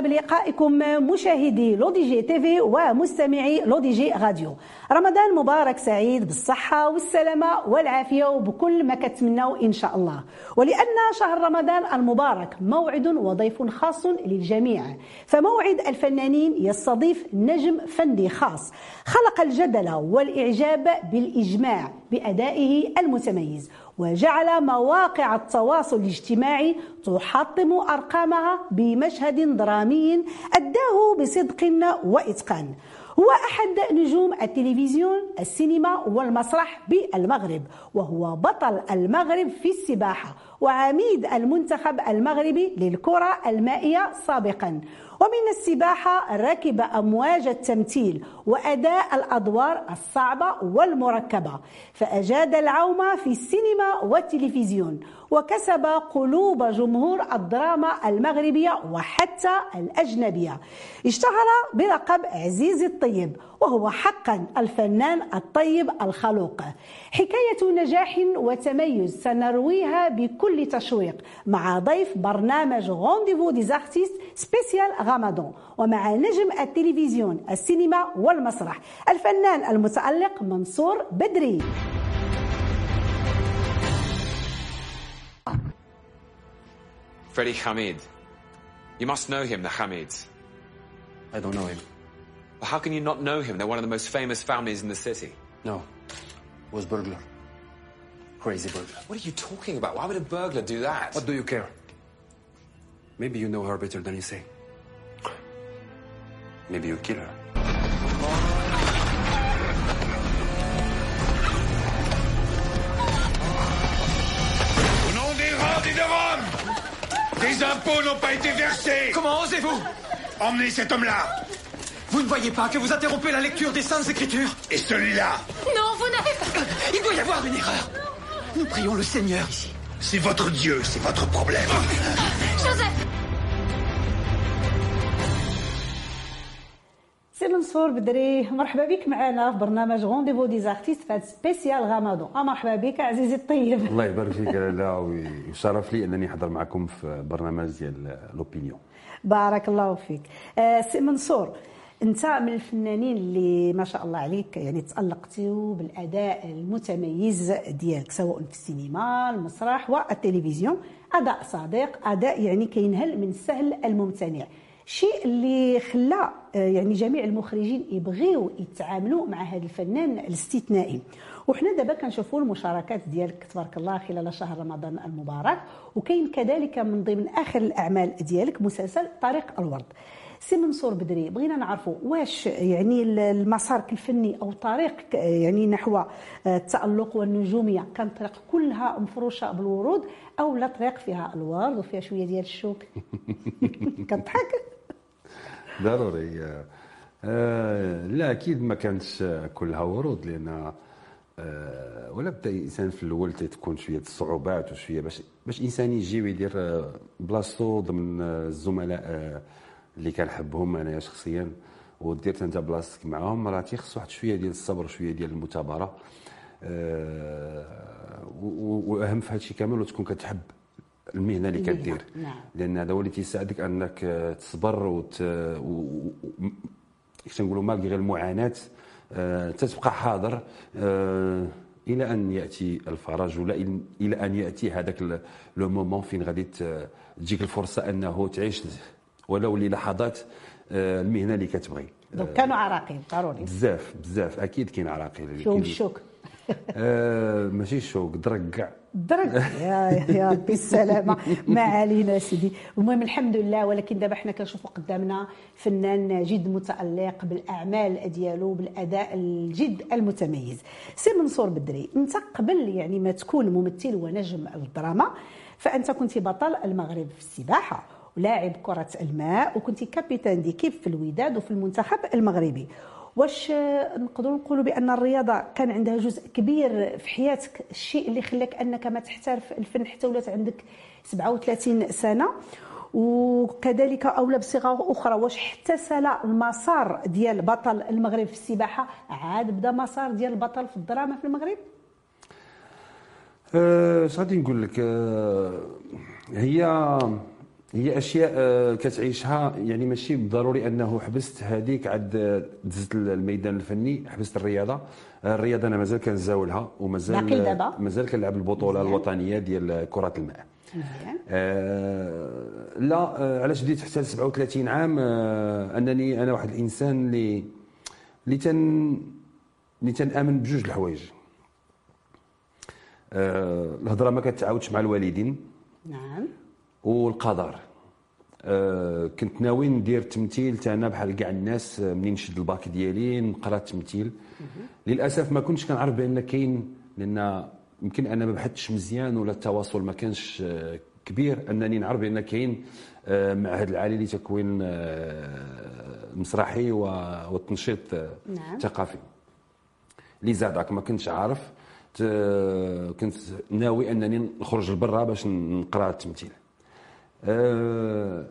بلقائكم مشاهدي L'ODJ TV ومستمعي L'ODJ Radio. رمضان مبارك سعيد بالصحة والسلامة والعافية وبكل ما كتمناو إن شاء الله. ولأن شهر رمضان المبارك موعد وضيف خاص للجميع. فموعد الفنانين يستضيف نجم فني خاص. خلق الجدل والإعجاب بالإجماع بأدائه المتميز. وجعل مواقع التواصل الاجتماعي تحطم أرقامها بمشهد درامي أداه بصدق وإتقان. هو أحد نجوم التلفزيون السينما والمسرح بالمغرب وهو بطل المغرب في السباحة وعميد المنتخب المغربي للكرة المائية سابقا. ومن السباحة ركب أمواج التمثيل وأداء الأدوار الصعبة والمركبة فأجاد العوم في السينما والتلفزيون وكسب قلوب جمهور الدراما المغربية وحتى الأجنبية. اشتهر بلقب عزيز الطيب وهو حقا الفنان الطيب الخلوق. حكاية نجاح وتميز سنرويها بكل تشويق مع ضيف برنامج Rendez-vous des artistes spécial Ramadan ومع نجم التلفزيون السينما والمسرح الفنان المتألق منصور بدري Freddie Hamid. You must know him, the Hamids. I don't know him. Well, how can you not know him? They're one of the most famous families in the city. No. Was burglar. Crazy burglar. What are you talking about? Why would a burglar do that? What do you care? Maybe you know her better than you say. Maybe you kill her. Au nom des rangs et de Rome, des impôts n'ont pas été versés. Comment osez-vous Emmenez cet homme-là Vous ne voyez pas que vous interrompez la lecture des Saintes Écritures et celui-là. Non, vous n'avez pas... Il doit y avoir une erreur. Nous prions le Seigneur ici. C'est votre Dieu, c'est votre problème. منصور بدري مرحبا بك معنا في برنامج رونديفو دي زارتيست في هذا سبيسيال آه، مرحبا بك عزيزي الطيب الله يبارك فيك لالا ويشرف لي أنني أحضر معكم في برنامج ديال لوبينيون بارك الله فيك. آه، سي منصور أنت من الفنانين اللي ما شاء الله عليك يعني تالقتوا بالأداء المتميز ديالك سواء في السينما المسرح والتلفزيون. أداء صادق أداء يعني كينهل من السهل الممتنع. شيء اللي خلى آه، يعني جميع المخرجين يبغيو يتعاملوا مع هذا الفنان الاستثنائي. وحنا دابا كنشوفوا المشاركات ديالك تبارك الله خلال شهر رمضان المبارك. وكاين كذلك من ضمن آخر الأعمال ديالك مسلسل طريق الورد. سي منصور بدري بغينا نعرفوا واش يعني المسارك الفني أو طريقك يعني نحو التألق والنجومية كانت طريق كلها مفروشة بالورود أو لا طريق فيها الورد وفيها شوية ديال الشوك؟ كتضحك؟ ضروري. آه، لا أكيد ما كانتش كلها ورود لأن آه، ولا بدا الإنسان في الأول تكون شوية الصعوبات وشوية باش باش إنسان يجي ويدير آه، بلاصتو ضمن الزملاء اللي كنحبهم أنايا شخصيا ودير أنت بلاصتك معاهم راه تيخص واحد شوية ديال الصبر شوية ديال المثابرة. وأهم في هذا الشيء كامل وتكون كتحب المهنة اللي كدير. نعم. لأن هذا هو اللي تيساعدك أنك آه، تصبر وت... و... و... كيفاش تنقولوا مالغي المعاناة. آه، تتبقى حاضر آه، إلى أن يأتي الفرج ولا إلى أن يأتي هذاك le moment فين غادي تجيك الفرصة أنه تعيش ولو للحظات آه، المهنة اللي كتبغي. donc كانوا عراقيل ضروري. بزاف بزاف. أكيد كاين عراقيل فيهم الشوك آه ماشي الشوك درك كاع. درك يا يا ربي السلامة. ما علينا سيدي. المهم الحمد لله ولكن دابا حنا كنشوفوا قدامنا فنان جد متألق بالأعمال ديالو بالأداء الجد المتميز. سي منصور بدري انت قبل يعني ما تكون ممثل ونجم الدراما فأنت كنت بطل المغرب في السباحة ولاعب كرة الماء وكنت كابيتان ديكيب في الوداد وفي المنتخب المغربي. واش نقدروا نقولوا بأن الرياضة كان عندها جزء كبير في حياتك؟ الشيء اللي خلاك أنك ما تحترف الفن حتى ولات عندك 37 سنة. وكذلك اولى بصيغه أخرى واش حتى سلا المسار ديال بطل المغرب في السباحة؟ عاد بدا مسار ديال البطل في الدراما في المغرب؟ اش غادي نقول لك آه، هي هي أشياء آه، كتعيشها يعني ماشي بالضروري أنه حبست هذيك عاد آه، دزت الميدان الفني حبست الرياضة. آه، الرياضة أنا مازال كنزاولها ومازال؟ مازال كنلعب البطولة. الوطنية ديال كرة الماء. آه لا آه علاش بديت حتى ل 37 عام؟ آه أنني أنا واحد الإنسان اللي اللي تن اللي تنآمن بجوج الحوايج. آه الهضرة ما كتعاودش مع الوالدين. نعم. والقدر. آه كنت ناوي ندير تمثيل تا أنا بحال كاع الناس آه، منين نشد الباك ديالي نقرا التمثيل. للأسف ما كنتش كنعرف بأن كاين لأن يمكن أنا ما بحثتش مزيان ولا التواصل ما كانش آه، كبير. أنني نعرف بأن كاين آه، معهد العالي لتكوين المسرحي والتنشيط نعم. الثقافي. اللي زادك ما كنتش عارف كنت ناوي أنني نخرج لبرا باش نقرا التمثيل. أه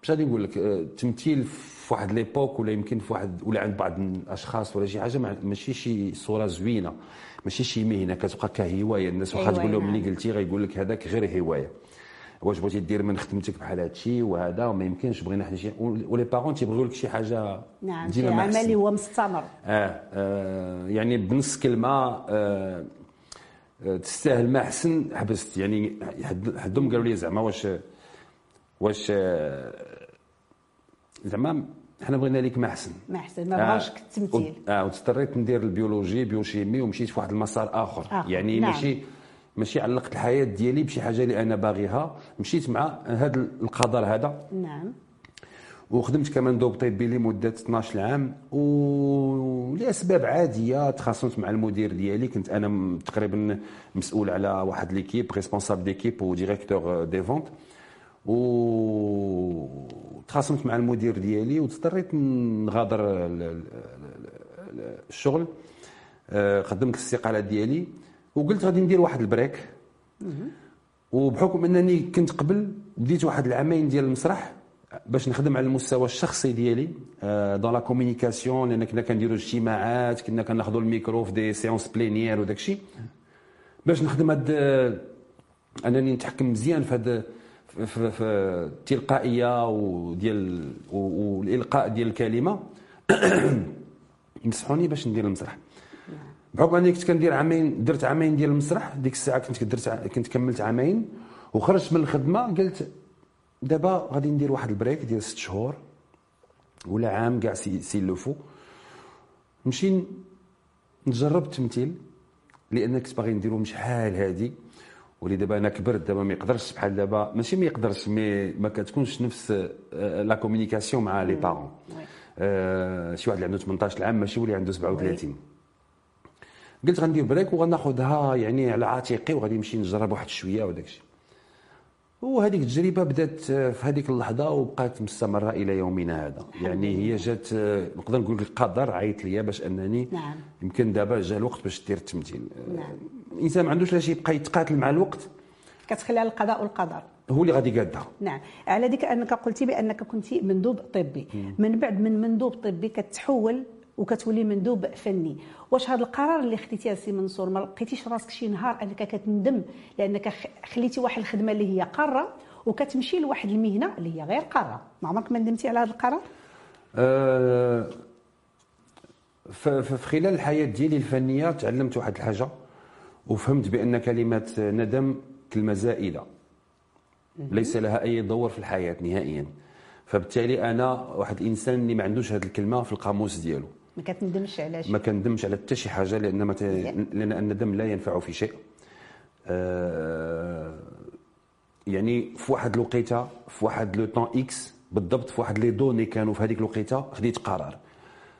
باش غادي نقول لك آه، التمثيل في واحد ليبوك ولا يمكن في واحد ولا عند بعض الأشخاص ولا شي حاجة ماشي شي صورة زوينة ماشي شي مهنة كتبقى كهوايه الناس واخا تقول لهم نعم. ملي قلتي غيقول لك هذاك غير هواية واش بغيتي دير من خدمتك بحال هادشي وهذا وما يمكنش بغينا حنا شي ولي بارون تيبغيو لك شي حاجة نعم شي ما عمل. هو مستمر آه, آه يعني بنص كلمة آه آه، تستاهل ما أحسن حبست يعني حد- حدهم قالوا لي زعما واش واش آه، زعما حنا بغينا ليك ما أحسن. ما أحسن ما بغاوش آه، التمثيل آه واضطريت ندير البيولوجي بيوشيمي ومشيت في واحد المسار آخر, آخر، يعني نعم. ماشي ماشي علقت الحياة ديالي بشي حاجة اللي أنا باغيها. مشيت مع هذا القدر هذا. نعم. وخدمت كمندوب طبي لمده 12 عام ولاسباب عادية تخاصمت مع المدير ديالي. كنت أنا تقريبا مسؤول على واحد l'équipe responsable d'équipe و directeur des ventes و تخاصمت مع المدير ديالي واضطريت نغادر ال- ال- ال- الشغل. آه، قدمت الاستقالة ديالي. وقلت غادي ندير واحد ال break. وبحكم أنني كنت قبل بديت واحد العامين ديال المسرح. باش نخدم على المستوى الشخصي ديالي dans la communication لأن كنا كنديروا اجتماعات كنا كناخذوا الميكرو في des séances plénières وداك الشيء باش نخدم هاد أنني نتحكم مزيان في هاد في, في, التلقائيه وديال والالقاء ديال الكلمة. نصحوني باش ندير المسرح. بحكم أني كنت كندير عامين درت عامين ديال المسرح ديك الساعة كنت درت كنت كملت عامين. وخرجت من الخدمة قلت دابا غادي ندير واحد break ديال ست شهور ولا عام كاع si, s'il le faut. نمشي نجرب التمثيل لأن كنت باغي نديرو شحال هادي. ولي دابا أنا كبرت دابا ما يقدرش بحال دابا ماشي ما يقدرش mais ما كتكونش نفس آه، la communication مع les parents آه، شي واحد اللي عنده 18 عام ماشي هو اللي عنده 37 قلت غندير break وغناخذها يعني على عاتقي وغادي نمشي نجرب واحد شوية وداك الشيء وهذيك التجربة بدات في هذيك اللحظة وبقات مستمرة إلى يومنا هذا. يعني هي جات نقدر نقول لك القدر عيط ليا باش أنني نعم. يمكن دابا جا الوقت باش دير التمثيل. نعم. الإنسان ما عندوش لاش يبقى يتقاتل مع الوقت. كتخلي على القضاء والقدر. هو اللي غادي قادها نعم. على ذيك أنك قلتي بأنك كنت مندوب طبي. من بعد من مندوب طبي كتحول وكتولي مندوب فني. واش هذا القرار اللي خديتيه سي منصور؟ ما لقيتيش راسك شي نهار انك كتندم لانك خليتي واحد الخدمة اللي هي قارة وكتمشي لواحد المهنة اللي هي غير قارة. ما عمرك ما ندمتي على هذا القرار؟ ف- في خلال الحياة ديالي الفنية تعلمت واحد الحاجة وفهمت بأن كلمة ندم كلمة زائدة ليس لها أي دور في الحياة نهائيا. فبالتالي أنا واحد الإنسان اللي ما عندوش هذه الكلمة في القاموس ديالو. ما كتندمش على شيء ما كندمش على حتى شي حاجة لأن ما ت... مزيان. لأن الندم لا ينفع في شيء. آه... يعني في واحد الوقيتة في واحد le temps X بالضبط في واحد les données كانوا في هذيك الوقيتة خديت قرار.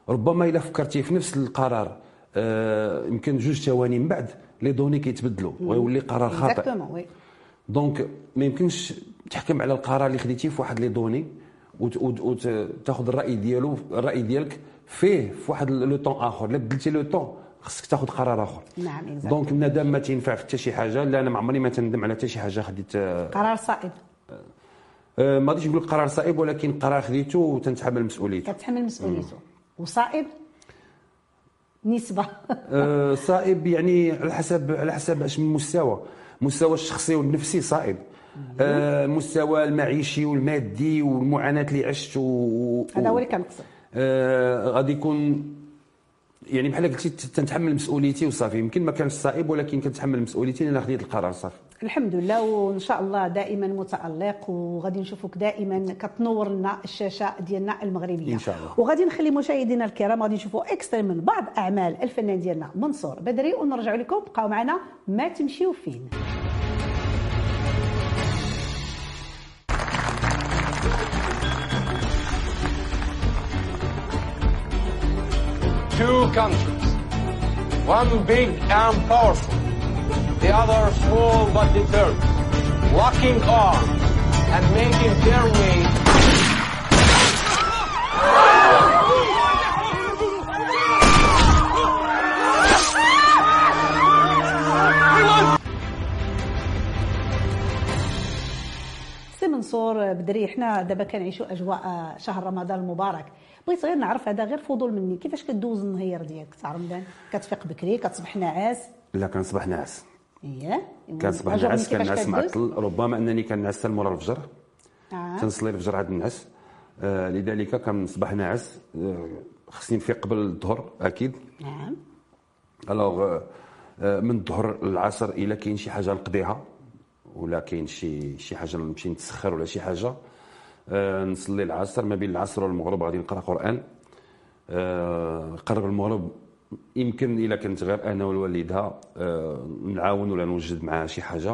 ربما إلا فكرتي في نفس القرار آه... يمكن جوج ثواني من بعد les données كيتبدلوا ويولي قرار خاطئ. donc ما يمكنش تحكم على القرار اللي خديتيه في واحد les données وتاخذ الرأي ديالو الرأي ديالك فيه في واحد le temps آخر. الا بدلتي le temps خصك تاخذ قرار آخر. نعم exactly. donc الندم ما تنفع في حتى شي حاجة لا أنا ما عمري ما تندم على حتى شي حاجة خديت آه، قرار صائب. آه، ما غاديش نقول قرار صعيب ولكن قرار خديته وتنتحمل مسؤوليته كتحمل مسؤوليته. وصائب؟ نسبة. آه، صائب يعني على حسب على حسب أش من مستوى المستوى الشخصي والنفسي صائب. آه، المستوى المعيشي والمادي والمعاناة اللي عشت و... هذا هو اللي كنقصد. غادي يكون يعني بحال قلتي تنتحمل مسؤوليتي وصافي. يمكن ما كانش صعيب ولكن كنتحمل مسؤوليتي لأن خديت القرار صافي الحمد لله وإن شاء الله دائما متالق وغادي نشوفوك دائما كتنور لنا الشاشة ديالنا المغربية. إن شاء الله. وغادي نخلي مشاهدينا الكرام غادي نشوفوا اكسترا من بعض أعمال الفنان ديالنا منصور بدري ونرجعوا لكم. بقاو معنا ما تمشيو فين. Two countries. One big and powerful, the other small but determined, locking arms and making their way سي منصور بدري حنا دابا كنعيشوا اجواء شهر رمضان المبارك بغيت غير نعرف هذا غير فضول مني. كيفاش كدوز النهار ديالك تاع رمضان؟ كتفيق بكري؟ كتصبح نعاس لا كنصبح ناعس. اييه كنصبح أجرني ناعس كنعس؟ معطل ربما أنني كنعس حتى لمورا الفجر آه. تنصلي الفجر عاد نعس آه، لذلك كنصبح ناعس. آه، خصني نفيق قبل الظهر أكيد. نعم. ألوغ آه، من الظهر للعصر إلا كاين شي حاجة نقضيها ولا كاين شي شي حاجة نمشي نتسخر ولا شي حاجة. نصلي العصر. ما بين العصر والمغرب غادي نقرأ قرآن. آه، قرب المغرب يمكن إلا كنت غير أنا والوالدة آه، نعاون ولا نوجد معها شي حاجة.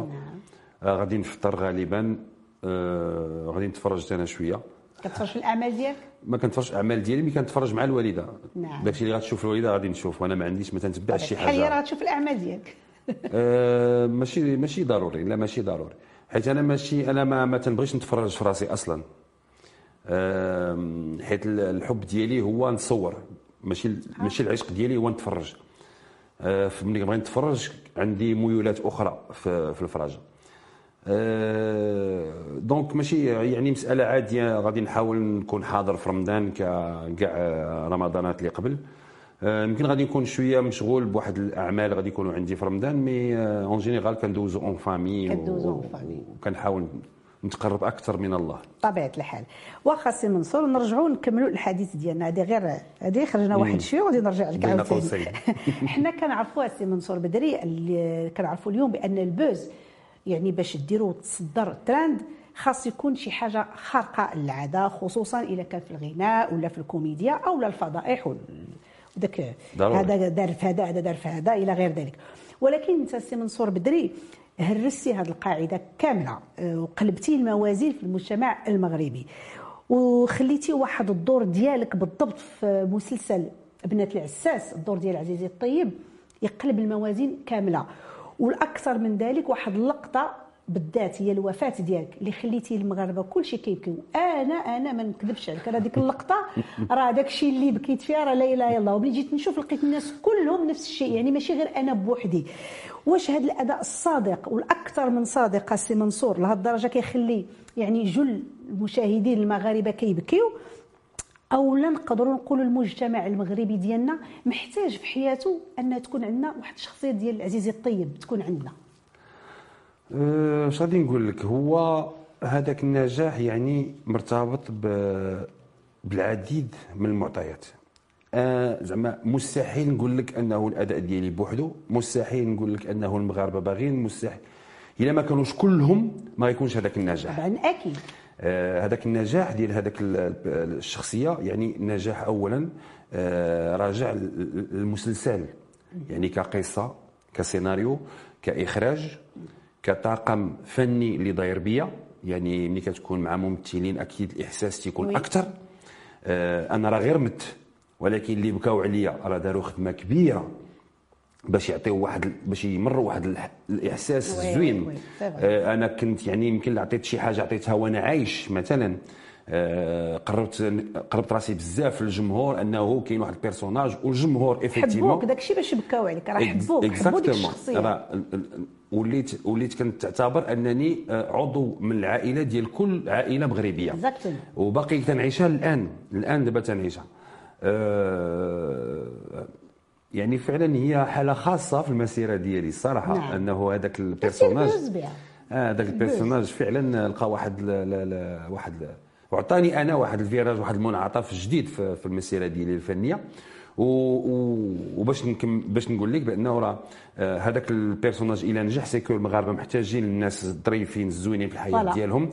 آه، غادي نفطر غالبا. آه، غادي نتفرج أنا شوية. كتفرج في الأعمال ديالك؟ ما كنتفرجش اعمال ديالي مي كنتفرج مع الوالدة. نعم. داكشي اللي غتشوف الوالدة غادي نشوف وأنا ما عنديش ما تنتبعش شي بحال هي حاجة. راه تشوف الأعمال ديالك. آه، ماشي ماشي ضروري لا ماشي ضروري. حيت أنا ماشي أنا ما, ما تنبغيش نتفرج في راسي أصلا. حيت ال- الحب ديالي هو نصور. ماشي ماشي العشق ديالي هو نتفرج. آه، فملي كنبغي نتفرج عندي ميولات أخرى في, في الفراجه آه، donc ماشي يعني مسألة عادية غادي نحاول نكون حاضر في رمضان ككاع رمضانات اللي قبل. آه، يمكن غادي نكون شوية مشغول بواحد الأعمال غادي يكونوا عندي في رمضان mais en général كندوزو en famille كدوزو en famille. وكنحاول نتقرب أكثر من الله. بطبيعة الحال. واخا سي منصور نرجعوا نكملوا الحديث ديالنا. هذه غير هذه خرجنا واحد شوية وغادي نرجع لك عاوتاني. حنا كنعرفوا سي منصور بدري اللي كنعرفوا اليوم بأن ال buzz يعني باش ديروا تصدر ترند خاص يكون شي حاجة خارقة للعادة خصوصا اذا كان في الغناء ولا في الكوميديا أو الفضائح وال- ضروري. هذا دار في هذا هذا دار في هذا إلى غير ذلك. ولكن انت سي منصور بدري هرستي هذه القاعدة كاملة آه، وقلبتي الموازين في المجتمع المغربي. وخليتي واحد الدور ديالك بالضبط في مسلسل ابنة العساس الدور ديال عزيزي الطيب يقلب الموازين كاملة. والأكثر من ذلك واحد اللقطة بالذات هي الوفاة ديالك اللي خليتي المغاربة كلشي كيبكيو. أنا أنا ما نكذبش عليك. راه ديك اللقطة راه داك الشيء اللي بكيت فيها راه لا إله إلا الله. وملي جيت نشوف لقيت الناس كلهم نفس الشيء. يعني ماشي غير أنا بوحدي. واش هذا الأداء الصادق والأكثر من صادق سي منصور؟ لهذه الدرجة كيخلي يعني جل المشاهدين المغاربة كيبكيو. أو لا نقدروا نقولوا المجتمع المغربي ديالنا محتاج في حياته أن تكون عندنا واحد الشخصية ديال العزيزي الطيب تكون عندنا. اش غادي نقول لك هو هذاك النجاح يعني مرتبط بالعديد من المعطيات. أه، زعما مستحيل نقول لك أنه الأداء ديالي بوحده مستحيل نقول لك أنه المغاربة باغيين مستحيل. إلا ما كانوش كلهم ما غيكونش هذاك النجاح. طبعا أكيد. آه، هذاك النجاح ديال هذاك ال- ال- الشخصية يعني نجاح اولا آه، راجع للمسلسل. يعني كقصة كسيناريو كإخراج. كطاقم فني اللي داير بيا يعني ملي كتكون مع ممثلين أكيد الإحساس تيكون. أكثر آه، أنا راه غير مت ولكن اللي بكاو عليا راه داروا خدمة كبيرة باش يعطيو واحد باش يمروا واحد الإحساس oui، زوين oui، c'est vrai. آه، أنا كنت يعني يمكن عطيت شي حاجة عطيتها وأنا عايش مثلا قربت قربت راسي بزاف للجمهور انه كاين واحد ال personnage والجمهور effectivement حبوك داك الشيء باش بكاو عليك راه حبوك حبوا ديك الشخصية. وليت وليت كنت تعتبر أنني آه، عضو من العائلة ديال كل عائلة مغربية. وباقي تنعيشها الان الان دابا تنعيشها. آه، يعني فعلا هي حالة خاصة في المسيرة ديالي الصراحة نعم. أنه هذاك ال personnage. دوز بها. آه ذاك ال personnage فعلا لقى واحد واحد وعطاني أنا واحد ال virage واحد المنعطف جديد في, المسيرة ديالي الفنية. وباش باش نقول لك بأنه راه آه، هذاك ال personnage إلى نجح c'est que المغاربة محتاجين الناس الظريفين الزوينين في الحياة. ديالهم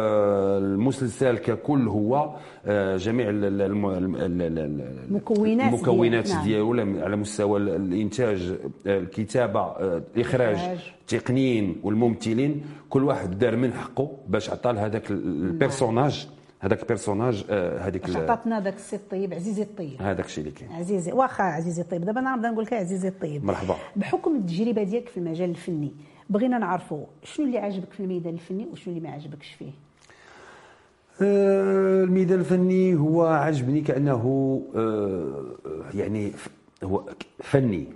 والمسلسل ككل هو آه، جميع ال- ال- الم- ال- ال- ال- مكونات المكونات نعم. ديالو لم- على مستوى ال- الإنتاج آه، الكتابة آه، الاخراج. التقنيين والممثلين كل واحد دار من حقه باش عطى لهذاك ال- ال personnage هذاك ال personnage آه، هذيك عطاتنا داك السي الطيب عزيزي الطيب. هذاك الشيء اللي كاين. عزيزي واخا عزيزي الطيب دابا أنا نبدا نقول لك عزيزي الطيب. مرحبا. بحكم التجربة ديالك في المجال الفني بغينا نعرفوا شنو اللي عجبك في الميدان الفني وشنو اللي ما عجبكش فيه؟ آه، الميدان الفني هو عجبني كأنه آه، يعني هو فني.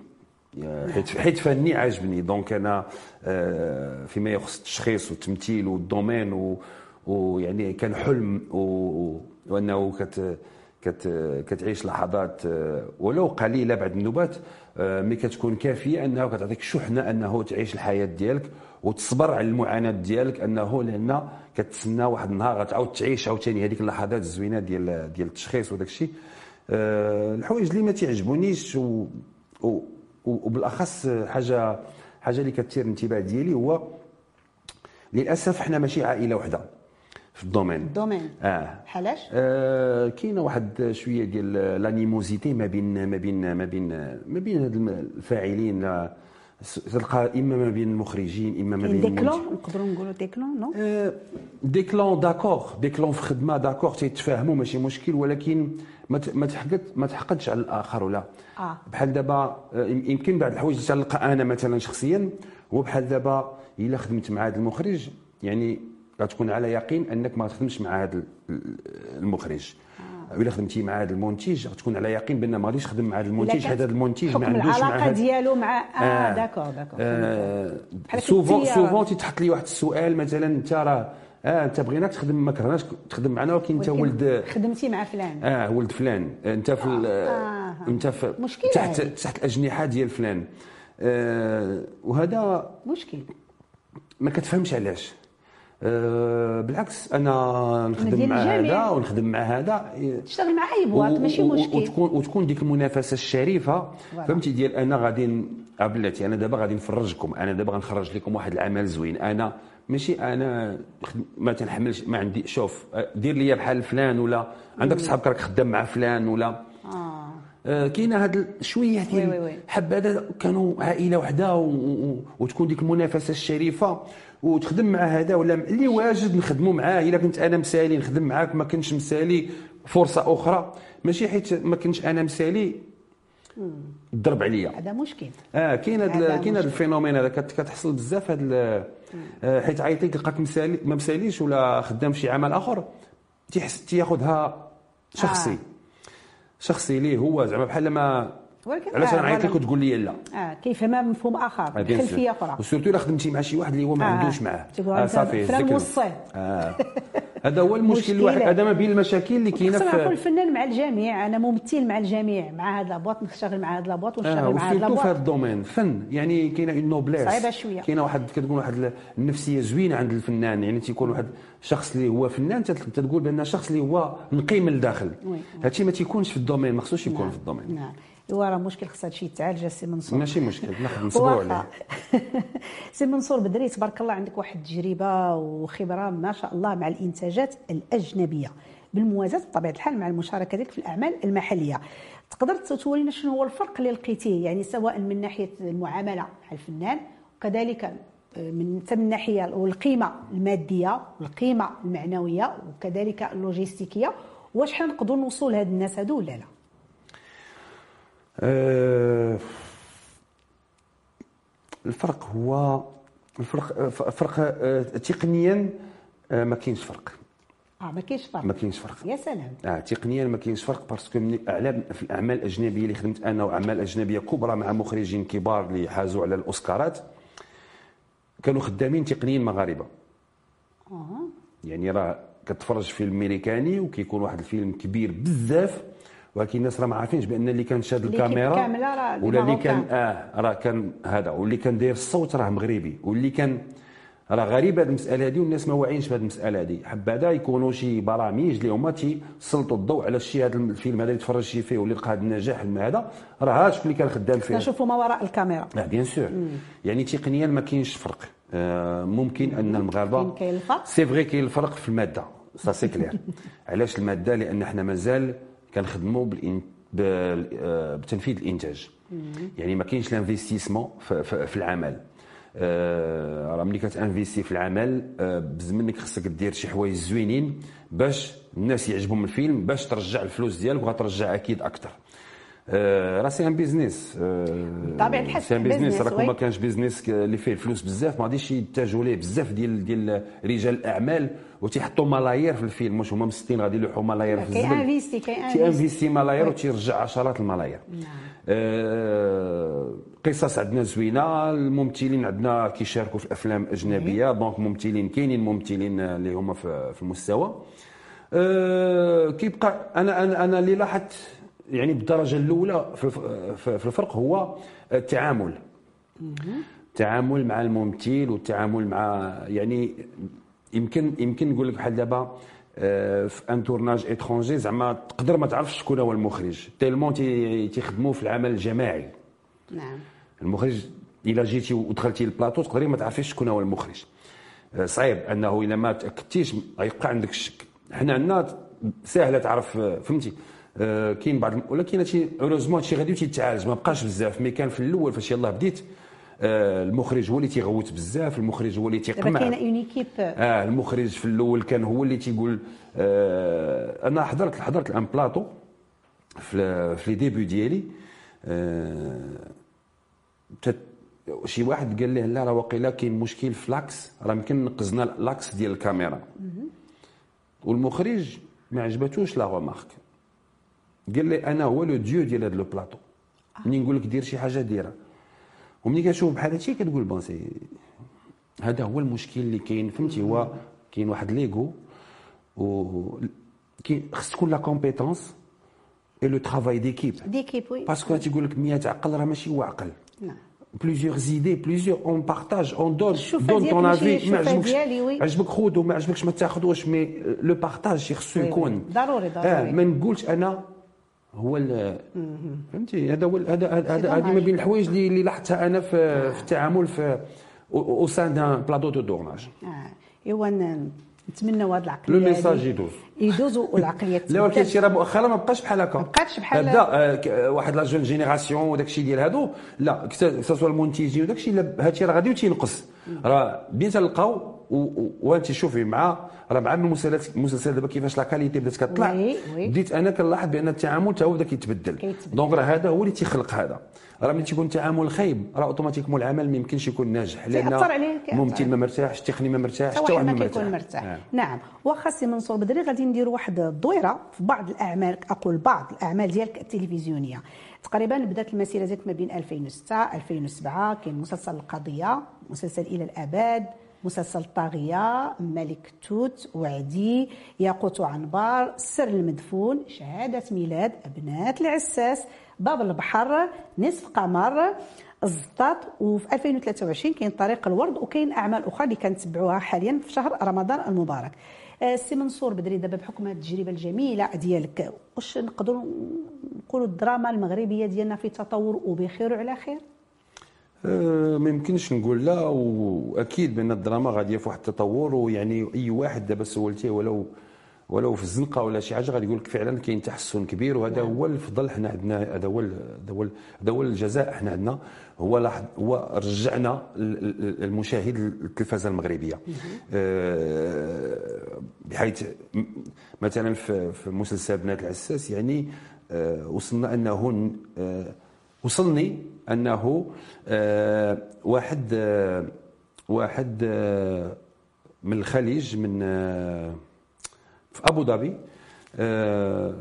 حيت حيت فني عجبني donc أنا آه، فيما يخص التشخيص والتمثيل وال domaine و- ويعني كان حلم و- وأنه كت كت كتعيش لحظات آه، ولو قليلة بعد النوبات آه، mais كتكون كافية انه كتعطيك شحنة أنه تعيش الحياة ديالك وتصبر على المعاناة ديالك أنه لأن كتسنى واحد النهار غتعاود تعيش عاوتاني هذيك اللحظات الزوينة ديال ديال التشخيص وداك الشيء. آه، الحوايج اللي ما تيعجبونيش و- و- وبالأخص حاجة حاجة اللي كتثير الانتباه ديالي هو للأسف حنا ماشي عائلة واحدة في ال domaine. ال domaine. آه. بحالاش آه كاينة واحد شوية ديال l'animosité ما بين ما بين ما بين ما بين هاد الفاعلين س- تلقى إما ما بين المخرجين إما ما بين des clans المنتج- نقدروا نقولوا des clans non آه، des clans d'accord des clans في خدمة d'accord تيتفاهموا ماشي مشكل ولكن ما تحقد ما تحقدش على الآخر ولا. آه. بحال دابا آه، يم- يمكن بعض الحوايج تلقى أنا مثلا شخصيا هو بحال دابا إلا خدمت مع هذا المخرج يعني غتكون على يقين أنك ما تخدمش مع هذا ال- المخرج. آه. الا خدمتي مع هذا المنتج غتكون على يقين بأن ما غاديش تخدم مع هذا المنتج هذا المنتج ما عندوش مع العلاقة ديالو مع آه d'accord d'accord souvent. souvent تيتحط لي واحد السؤال مثلا أنت راه آه أنت بغيناك تخدم ما كرهناش تخدم معنا ولكن أنت ولد خدمتي مع فلان. آه ولد فلان. أنت في ال- آه. أنت في مشكلة تحت هذه. تحت الأجنحة ديال فلان. آه وهذا مشكل. ما كتفهمش علاش. آه بالعكس أنا نخدم مع. هذا ونخدم مع هذا. تشتغل مع أي boîte ماشي مشكل. وتكون وتكون ديك المنافسة الشريفة. فهمتي؟ ديال أنا غادي آه بلاتي أنا دابا غادي نفرجكم. أنا دابا غنخرج لكم واحد العمل زوين. أنا ماشي أنا ما تنحملش ما عندي شوف آه، دير لي بحال فلان ولا عندك صحابك راك خدام مع فلان ولا. آه، كاينة هاد شوية oui oui ديال. حبذا كانوا عائلة وحدة وتكون ديك المنافسة الشريفة. وتخدم مع هذا ولا اللي واجد نخدموا معاه. إلا كنت أنا مسالي نخدم معاك ما كنتش مسالي فرصة أخرى. ماشي حيت ما كنتش أنا مسالي ضرب عليا. هذا مشكل. آه كاين هذا كاين مشكل. الفينومين هذا. كت- كتحصل بزاف ال- آه، حيت عيط لك لقاك مسالي ما مساليش ولا خدام في شي عمل آخر تيحس تياخذها شخصي. آه. شخصي ليه هو. زعما بحال ما ولكن علاش آه، أنا نعيط لك voilà. وتقول لي لا آه كيفهمها مفهوم آخر آه،. خلفية أخرى و surtout إلا خدمتي مع شي واحد اللي هو ما آه، عندوش معاه تقول آه صافي. آه. هذا هو المشكل. الواحد هذا ما بين المشاكل اللي كاينة خصنا في الفنان مع الجميع أنا ممثل مع الجميع مع هذا la boîte نشتغل مع هذا la boîte ونشتغل مع هذا و surtout في هذا la boîte ال domaine فن يعني كاينة une noblesse صعيبة شوية. كاينة واحد كتكون واحد النفسية زوينة عند الفنان يعني تيكون واحد شخص اللي هو فنان تتقول بأن شخص اللي هو نقي من الداخل. هادشي ما تيكونش في ال domaine ما خصوش يكون نعم. في ال domaine نعم ايوا راه مشكل خص هادشي يتعالج سي منصور. ماشي مشكل ناخذ نصبروا. عليه. سي منصور بدري تبارك الله عندك واحد التجربة وخبرة ما شاء الله مع الإنتاجات الأجنبية بالموازاة بطبيعة الحال مع المشاركة ديالك في الأعمال المحلية. تقدر تورينا شنو هو الفرق اللي لقيتيه؟ يعني سواء من ناحية المعاملة مع الفنان وكذلك آه، من حتى من ناحية والقيمة المادية والقيمة المعنوية وكذلك ال logistique واش حنا نقدروا نوصلوا لهاد الناس هادو ولا لا؟ آه، الفرق هو الفرق الفرق آه، تقنيا آه، ما كاينش فرق. آه ما كاينش فرق. ما كاينش فرق. يا سلام. آه تقنيا ما كاينش فرق parce que من أعلام في الأعمال الأجنبية اللي خدمت أنا وأعمال أجنبية كبرى مع مخرجين كبار اللي حازوا على الأوسكارات كانوا خدامين تقنيين مغاربه آه يعني راه كتفرج فيلم أمريكاني وكيكون واحد الفيلم كبير بزاف ولكن الناس راه ما عارفينش بأن اللي كان شاد الكاميرا ولا اللي كان. آه راه كان هذا واللي كان داير الصوت راه مغربي واللي كان راه غريبه هذه المسألة هذه والناس ما واعيينش بهذه المسألة هذه حبذا يكونوا شي برامج اللي هما تيسلطوا الضوء على الشيء هذا الفيلم هذا اللي تفرج شي فيه واللي لقى هذا النجاح هذا. راه شكون اللي كان خدام فيه. نشوفوا ما وراء الكاميرا. لا بيان سور يعني تقنيا ما كاينش فرق. آه، ممكن أن المغاربه؟ c'est vrai كاين الفرق في المادة. ça c'est clair علاش المادة؟ لأن إحنا مازال كنخدموا. آه، بتنفيذ الإنتاج. يعني ما كاينش ال investissement في, العمل. آه، راه ملي كت investir في العمل آه، بزز منك خصك دير شي حوايج زوينين باش الناس يعجبهم الفيلم باش ترجع الفلوس ديالك وغترجع أكيد أكثر آه، راه c'est un business. بطبيعة الحال c'est un business راه. ما كانش business ك- اللي فيه الفلوس بزاف ما غاديش يتجهوا ليه بزاف ديال ديال رجال الأعمال وتيحطوا ملايير في الفيلم واش هما مسكين غادي يلوحوا ملايير في كاين الزبل investir ملايير وتيرجع عشرات الملايير. آه، قصص عندنا زوينة الممثلين عندنا كيشاركوا في أفلام أجنبية donc ممثلين كاينين ممثلين اللي هما في المستوى. آه، كيبقى أنا أنا أنا اللي لاحظت يعني بالدرجة الأولى في الفرق هو التعامل. التعامل مع الممثل والتعامل مع يعني يمكن يمكن نقول لك بحال دابا آه، في un tournage étranger زعما تقدر ما تعرفش شكون هو المخرج tellement تي- تيخدموا في العمل الجماعي. نعم. المخرج إلا جيتي ودخلتي البلاطو تقدري ما تعرفيش شكون هو المخرج. آه، صعيب أنه إلا ما تأكدتيش غيبقى عندك الشك. حنا عندنا ساهله تعرف آه، فهمتي؟ كاين بعض ولكن هادشي heureusement هادشي غادي وتيتعالج ما بقاش بزاف. mais كان في الأول فاش يلاه بديت آه، المخرج هو اللي تيغوت بزاف. المخرج هو اللي دابا تيقمع. كاينة une équipe آه المخرج في الأول كان هو اللي تيقول آه أنا حضرت حضرت الآن بلاطو في في les débuts ديالي. آه شي واحد قال ليه لا راه واقيلا كاين مشكل في l'axe راه يمكن نقزنا l'axe ديال الكاميرا. والمخرج ما عجبتوش la remarque قال لي أنا هو le dieu ديال هذا le plateau. ملي نقول لك دير شي حاجة ديرها. وملي كتشوف بحال هادشي كتقول bon c'est هذا هو المشكل اللي كاين فهمتي؟ هو كاين واحد l'ego و كاين خص تكون la compétence et le travail d'équipe d'équipe oui parce que تيقول لك 100 عقل راه ماشي هو عقل. نعم. plusieurs idées plusieurs on partage on donne donne ton avis ما عجبكش. عجبك خذ وما عجبكش ما تاخذوش mais le partage خصو. يكون ضروري، ضروري. آه ما نقولش أنا هو ال- فهمتي؟ هذا هو هذا هذا هذه ما بين الحوايج اللي اللي لاحظتها أنا في في التعامل في au sein d'un plateau de tournage آه. إيوا ن- نتمنوا هذه. le العقليه message يدوز يدوز والعقليه لا ولكن. هادشي راه مؤخرا ما بقاش بحال هكا. ما بقاتش بحال- بدا آه، آه، واحد la jeune génération وداك الشيء ديال هادو لا soit المنتجين وداك الشيء هادشي راه غادي وتينقص راه بين تلقاو وانت شوفي مع راه مع المسلسلات المسلسلات دابا كيفاش la qualité بدات كطلع. بديت أنا كنلاحظ بأن التعامل تا هو بدا كيتبدل. donc راه هذا هو اللي تيخلق هذا راه ملي تيكون التعامل خايب راه automatiquement العمل ما يمكنش يكون ناجح لأن الممثل. ما مرتاحش التقني ما مرتاحش حتى واحد ما كيكون مرتاح آه. نعم واخا سي منصور بدري غادي نديروا واحد الدويرة في بعض الأعمال أقول بعض الأعمال ديالك التلفزيونية تقريبا بدات المسيرة ديالك ما بين 2006 2007 كاين مسلسل القضية مسلسل إلى الأبد مسلسل طاغية ملك توت وعدي ياقوت عنبر سر المدفون شهادة ميلاد أبنات العساس باب البحر نصف قمر الزطاط وفي 2023 كاين طريق الورد وكاين أعمال أخرى اللي كنتبعوها حاليا في شهر رمضان المبارك. آه، سي منصور بدري دابا بحكم هذه التجربة الجميلة ديالك واش نقدروا نقولوا الدراما المغربية ديالنا في تطور وبخير وعلى خير؟ ما يمكنش نقول لا وأكيد بأن الدراما غاديه في واحد التطور ويعني أي واحد دابا سولتيه ولو ولو في الزنقة ولا شي حاجة غادي يقول لك فعلا كاين تحسن كبير وهذا هو الفضل حنا عندنا هذا هو هذا هو هذا هو الجزاء حنا عندنا. هو لاحظ هو رجعنا ال- ال- المشاهد للتلفازة المغربية. أه، بحيث مثلا في مسلسل بنات العساس يعني أه، وصلنا أنه وصلني أنه آه، واحد آه، واحد آه، من الخليج من آه، في أبو ظبي آه،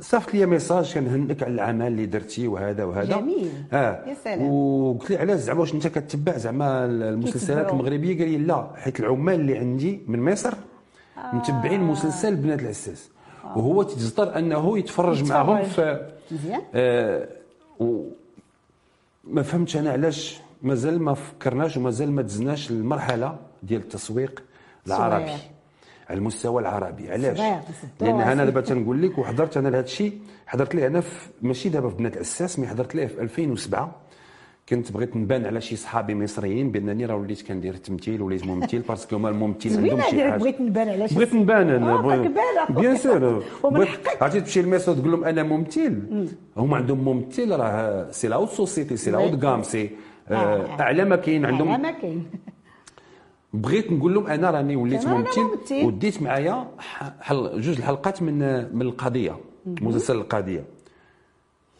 صيفط لي ميساج كنهنئك على العمل اللي درتي وهذا وهذا جميل. آه يا سلام. وقلت لي علاش زعما واش أنت كتبع زعما المسلسلات. المغربية قال لي لا حيت العمال اللي عندي من مصر متبعين مسلسل بنات العساس وهو تيجدر أنه يتفرج معهم يتفرج. في مزيان آه و ما فهمتش أنا علاش مازال ما فكرناش ومازال ما دزناش المرحله ديال التسويق العربي صغير. على المستوى العربي علاش لأن أنا. دابا تنقول لك وحضرت أنا لهذا الشيء حضرت ليه أنا في ماشي دابا في بنات الأساس mais حضرت ليه في 2007 كنت بغيت نبان على شي صحابي مصريين بأنني راه وليت كندير التمثيل وليت ممثل parce que هما الممثل عندهم شي حاجة. بغيت نبان على شي بغيت نبان أنا آه،. bien sûr. ومن بغيت- حقك. عرفتي تمشي للميسو تقول لهم أنا ممثل؟ هما عندهم ممثل راه c'est la haute société c'est la oui. haute gamme c'est آه، آه، أعلى ما كاين عندهم. ما كاين. بغيت نقول لهم أنا راني وليت ممثل. وديت معايا جوج الحلقات من من القضية مسلسل القضية.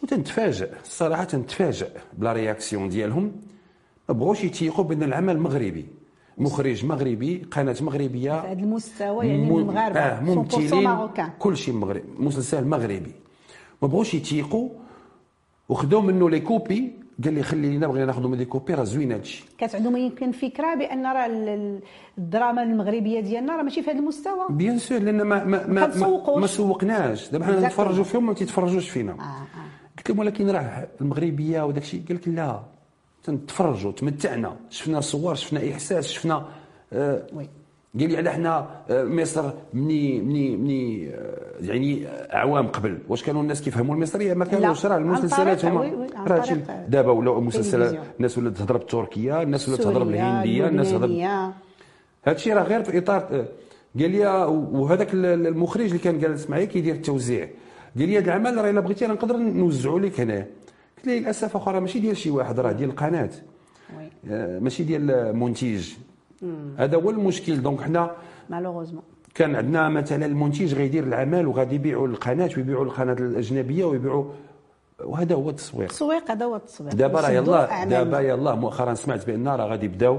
وتنتفاجئ. الصراحة تنتفاجئ بلا رياكسيون ديالهم. ما بغوش يتيقوا بأن العمل مغربي. مخرج مغربي قناة مغربية. هذا المستوى يعني م- المغاربة. 100% ممثلين كل شيء مغربي مسلسل مغربي. ما بغوش يتيقوا. وخذوا منه les copies. قال لي خلي لنا بغينا ناخذوا من les copies راه زوين هادشي. كانت عندهم يمكن فكرة بأن راه ال- ال- الدراما المغربية ديالنا راه ماشي في هذا المستوى؟ bien sûr لأن ما ما ما, ما. ما سوقناش. دابا حنا. نتفرجوا فيهم ما تيتفرجوش فينا. آه، آه. قلت لهم ولكن راه المغربية وداك الشيء قال لك لا تنتفرجوا تمتعنا شفنا صور شفنا إحساس شفنا آه oui. قال لي على حنا آه، مصر مني مني مني آه، يعني أعوام قبل واش كانوا الناس كيفهموا المصرية ما كانوش. راه المسلسلات هما راه دابا ولاو مسلسلات. الناس ولات تهضر بالتركية الناس ولات تهضر بالهندية الناس تهضر. هادشي راه غير في اطار قال لي وهذاك ال- المخرج اللي كان جالس معايا كيدير التوزيع قال لي هذا العمل راه إلا بغيتي راه نقدر نوزعو لك هنا. قلت ليه للأسف أخرى ماشي ديال شي واحد راه ديال القناه آه، ماشي ديال منتج هذا هو المشكل. donc حنا malheureusement كان عندنا مثلا المنتج غيدير العمل وغادي يبيعوا للقناه ويبيعوا للقناه الأجنبية ويبيعوا وهذا هو التسويق. التسويق هذا هو التسويق. دابا راه يلاه. دابا يلاه مؤخرا سمعت بأن راه غادي يبداو.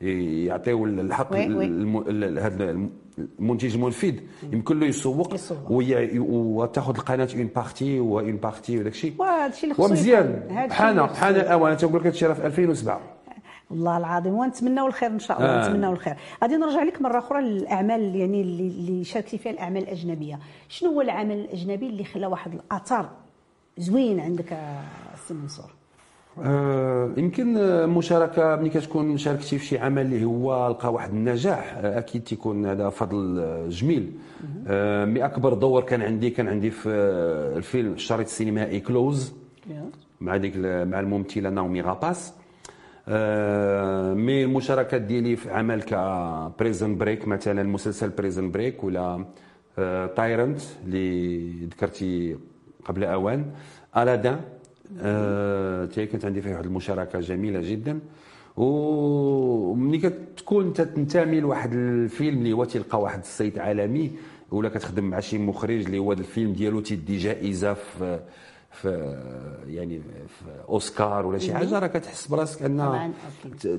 يعطيو الحق oui، oui. هذا المنتج المنفذ يمكن له يسوق وتاخذ القناة une partie و une partie وداك الشيء. الشيء ومزيان. هذا الشيء خصو حانا الاوان تنقول لك هادشي راه في 2007 والله العظيم. ونتمناو الخير إن شاء الله. آه. نتمناو الخير. غادي نرجع لك مرة أخرى للأعمال يعني اللي, اللي شاركتي فيها الأعمال الأجنبية. شنو هو العمل الأجنبي اللي خلى واحد الأثر زوين عندك السي منصور؟ آه، يمكن مشاركة ملي كتكون شاركتي في شي عمل اللي هو لقى واحد النجاح آه، أكيد تيكون هذا فضل آه، جميل. آه، mais أكبر دور كان عندي كان عندي في الفيلم الشريط السينمائي Close مع ديك مع الممثلة Naomi Rapace. mais المشاركات ديالي في عمل ك Prison Break مثلا مسلسل Prison Break ولا Tyrant اللي ذكرتي قبل أوان. الادان آه، تي كانت عندي فيه واحد المشاركة جميلة جدا. وملي كتكون تنتمي لواحد الفيلم اللي هو تلقى واحد الصيت عالمي ولا كتخدم مع شي مخرج اللي هو الفيلم ديالو تيدي جائزة في في يعني في أوسكار ولا شي حاجة. راه كتحس براسك أن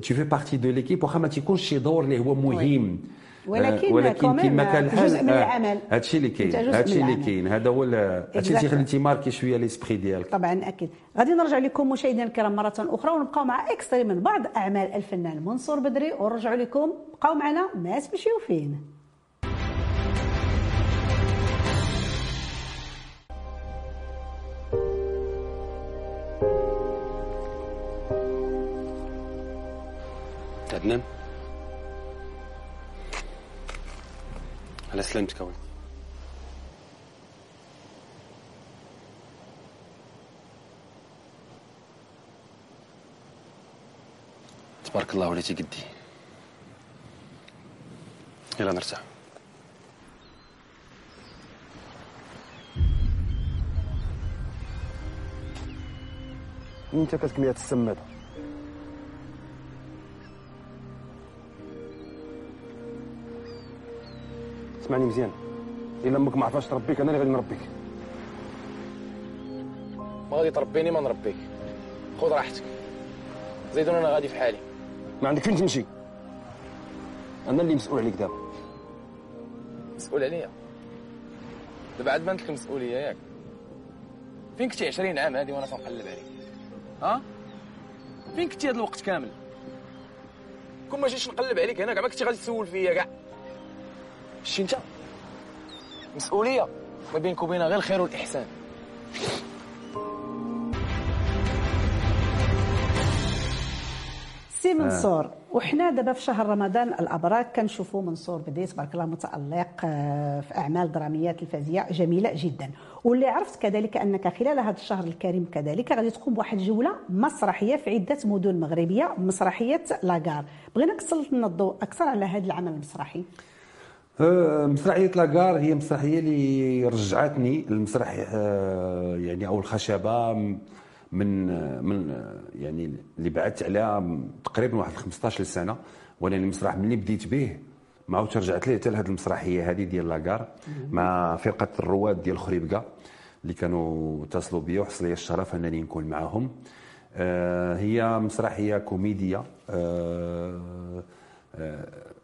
tu fais partie de l'équipe. واخا ما تيكونش شي دور اللي هو مهم. ولكن ولكن كما كان الحال جزء من آه، العمل. هادشي اللي كاين أنت جزء من هادشي اللي العمل. كاين. هذا هو هادشي اللي Exactly. تيخلي تيماركي شوية l'esprit ديالك. طبعا أكيد. غادي نرجع لكم مشاهدينا الكرام مرة أخرى ونبقاو مع extraits من بعض أعمال الفنان منصور بدري. ونرجعوا لكم. بقاو معنا. ما تمشيو فين. عدنان على سلامتك اولي تبارك الله وليتي قدي. يلا نرتاح انت كتكمية السمادة؟ اسمعني مزيان. إلا أمك ما عرفاش تربيك أنا اللي غادي نربيك. ما غادي تربيني ما نربيك. خذ راحتك. زيدون أنا غادي في حالي. ما عندك فين تمشي؟ أنا اللي مسؤول عليك دابا. مسؤول عليا؟ دابا عاد بانت لك المسؤولية ياك. فين كنتي 20 عام هادي وأنا تنقلب عليك؟ ها؟ فين كنتي هاد الوقت كامل؟ كون ما جيتش نقلب عليك هنا كاع ما كنتي غادي تسول فيا كاع؟ شتي انت مسؤولية ما بينك وبينها غير الخير والإحسان. سي منصور وحنا دابا في شهر رمضان الابراج كنشوفوا منصور بدري تبارك الله متألق آه، في أعمال درامية تلفزيونيه جميلة جدا. واللي عرفت كذلك أنك خلال هذا الشهر الكريم كذلك غادي تقوم بواحد الجولة مسرحية في عدة مدن مغربية مسرحية لاكار بغيناك تسلط لنا الضوء أكثر على هذا العمل المسرحي. آه، مسرحية لاكار هي مسرحية اللي رجعتني للمسرح آه، يعني أو الخشبة من آه، من يعني اللي بعدت عليها تقريبا واحد 15 سنة وأنا المسرح ملي بديت به ما عاودت رجعت ليه حتى لهذه المسرحية هذه ديال لاكار مع فرقة الرواد ديال خريبكا اللي كانوا اتصلوا بي وحصل لي الشرف أنني نكون معهم هي مسرحية كوميدية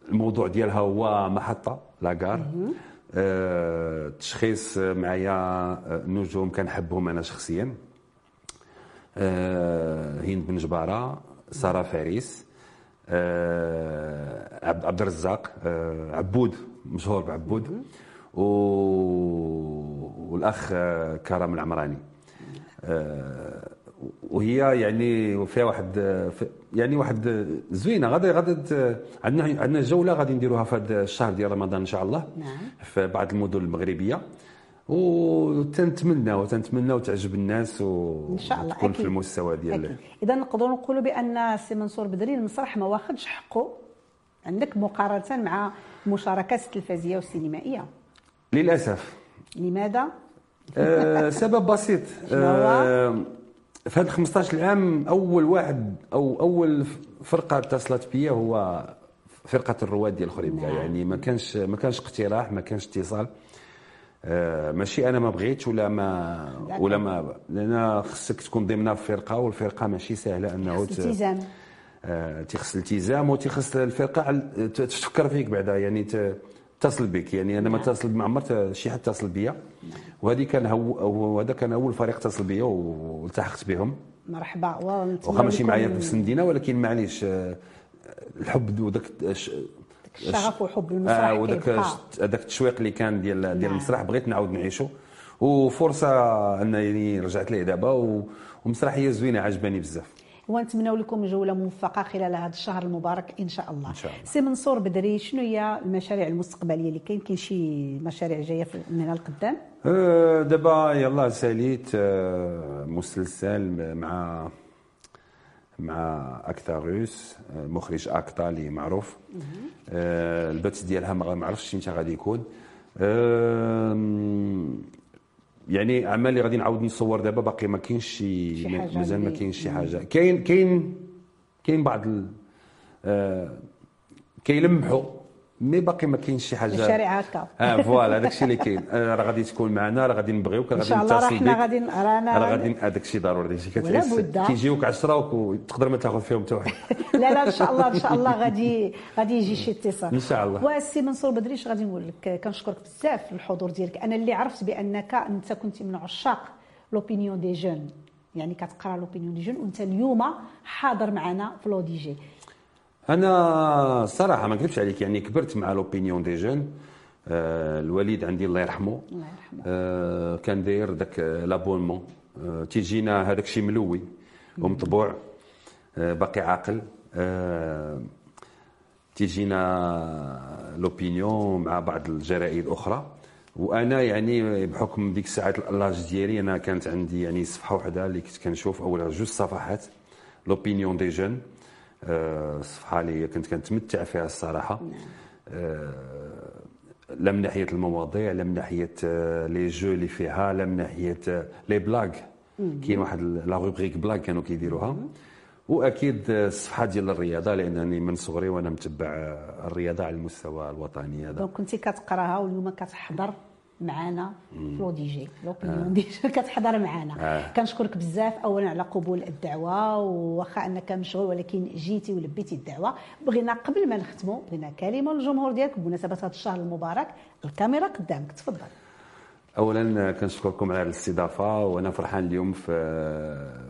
الموضوع ديالها هو محطة لاكار آه، تشخيص معايا آه، نجوم كنحبهم أنا شخصيا. آه، هند بن جبارة سارة فارس آه، عبد الرزاق آه، عبود مشهور بعبود. و... والأخ آه، كرم العمراني. آه، وهي يعني فيها واحد في- يعني واحد زوينة. غادي غادي عندنا عندنا جولة غادي نديروها في هذا الشهر ديال رمضان إن شاء الله. نعم. في بعض المدن المغربية. وتنتمنى وتنتمنى وتعجب الناس إن شاء الله. وتكون في المستوى ديال. إذا نقدروا نقولوا بأن سي منصور بدري المسرح ما واخدش حقه. عندك مقارنة مع المشاركات التلفزيونيه والسينمائيه للأسف. لماذا؟ آه، سبب بسيط؟ آه، في هذا 15 عام أول واحد أو أول فرقة اتصلت بيا هو فرقة الرواد ديال خريبكا نعم. يعني ما كانش ما كانش اقتراح ما كانش اتصال آه، ماشي أنا ما بغيتش ولا ما لا، ولا لا. ما لأن خصك تكون ضمن فرقة والفرقة ماشي سهلة أنه التزام آه، تيخص الالتزام وتيخص الفرقة تفكر فيك بعدا يعني تتصل بك. يعني أنا ما اتصل ما عمر ت- شي حد اتصل بيا. وهذه كان هو هو- هذا كان أول فريق اتصل بيا والتحقت بهم. مرحبا. واخا ماشي معايا في نفس المدينة ولكن معليش آه، الحب الش- الشغف وحب المسرح كيبقى. الش- هذاك التشويق اللي كان ديال ديال نعم. المسرح بغيت نعاود نعيشه وفرصة أنني رجعت ليه دابا ومسرحية زوينة عجباني بزاف. ونتمنوا لكم جوله موفقة خلال هذا الشهر المبارك إن شاء الله. إن شاء الله. سي منصور بدري شنو هي المشاريع المستقبلية اللي كاين كاين شي مشاريع جاية من هنا لقدام؟ آه، دابا يلا ساليت آه، مسلسل مع مع اكتاروس آه، مخرج أكتا اللي معروف آه، البث ديالها ما عرفتش متى غادي يكون يعني اعمال اللي غادي نعاود نصور دابا باقي ما كاينش شي مازال ما كاينش شي حاجة. كاين كاين كاين بعض ال- آه، كيلمحوا mais باقي ما كاينش شي حاجة. مشاريع هكا. آه voilà داك الشيء اللي كاين. آه، راه غادي تكون معنا راه غادي نبغيوك راه غادي شاء الله راه نتصل حنا بك. غادي رانا راه غادي هذاك الشيء ضروري. شي كتحس. كيجيوك 10 وتقدر ما تاخذ فيهم حتى واحد. لا لا إن شاء الله إن شاء الله غادي غادي يجي شي اتصال. إن شاء الله. والسي منصور بدري اش غادي نقول لك كنشكرك بزاف الحضور ديالك. أنا اللي عرفت بأنك أنت كنت من عشاق L'Opinion des Jeunes يعني كتقرا L'Opinion des Jeunes وأنت اليوم حاضر معنا في L'ODJ. أنا الصراحه ما نكذبش عليك يعني كبرت مع L'Opinion des Jeunes آه، الوالد عندي الله يرحمه. الله يرحمه. آه، كان داير داك آه، l'abonnement آه، تيجينا هذاك الشيء ملوي ومطبوع. آه، باقي عاقل. تيجينا L'Opinion مع بعض الجرائد أخرى. وأنا يعني بحكم ديك الساعات l'âge ديالي أنا كانت عندي يعني صفحة واحدة اللي كنت كنشوف أولها جوج صفحات. L'Opinion des Jeunes آه، الصفحه اللي كنت كنتمتع فيها الصراحة. آه، لا من ناحية المواضيع لا من ناحية آه، les jeux اللي فيها لا من ناحية آه، les blagues كاين واحد la rubrique blagues كانوا كيديروها. وأكيد آه، الصفحة ديال الرياضة لأنني من صغري وأنا متبع آه، الرياضة على المستوى الوطني هذا. donc كنتي كتقراها واليوم كتحضر؟ معنا في L'ODJ. L'Opinion des Jeunes. كتحضر معنا آه. كنشكرك بزاف. أولا على قبول الدعوة واخا أنك مشغول ولكن جيتي ولبيتي الدعوة. بغينا قبل ما نختموا بغينا كلمة للجمهور ديالك بمناسبة هذا الشهر المبارك. الكاميرا قدامك. تفضل. أولا كنشكركم على الاستضافة وأنا فرحان اليوم في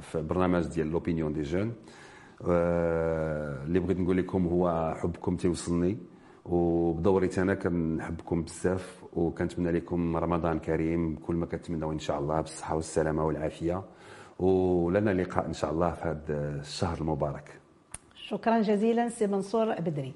في برنامج ديال L'Opinion des Jeunes آه، اللي بغيت نقول لكم هو حبكم تيوصلني. وبدوري أنا كنحبكم بزاف وكنتمنى لكم رمضان كريم كل ما كنتمناو إن شاء الله بالصحة والسلامة والعافية. ولنا لقاء إن شاء الله في هذا الشهر المبارك. شكرا جزيلا سي منصور بدري.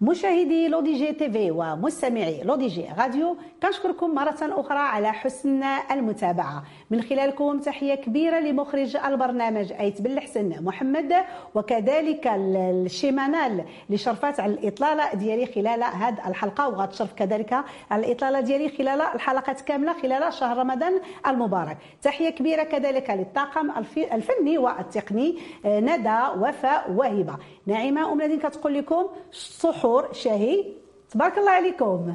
مشاهدي L'ODJ TV ومستمعي L'ODJ Radio كنشكركم مرة أخرى على حسن المتابعة. من خلالكم تحية كبيرة لمخرج البرنامج أيت بالحسن محمد وكذلك الشيمانال اللي شرفات على الإطلالة ديالي خلال هذه الحلقة وغتشرف كذلك على الإطلالة ديالي خلال الحلقات كاملة خلال شهر رمضان المبارك. تحية كبيرة كذلك للطاقم الفني والتقني ندى وفاء وهبة نعيمة أم كتقول لكم سحور شهي تبارك الله عليكم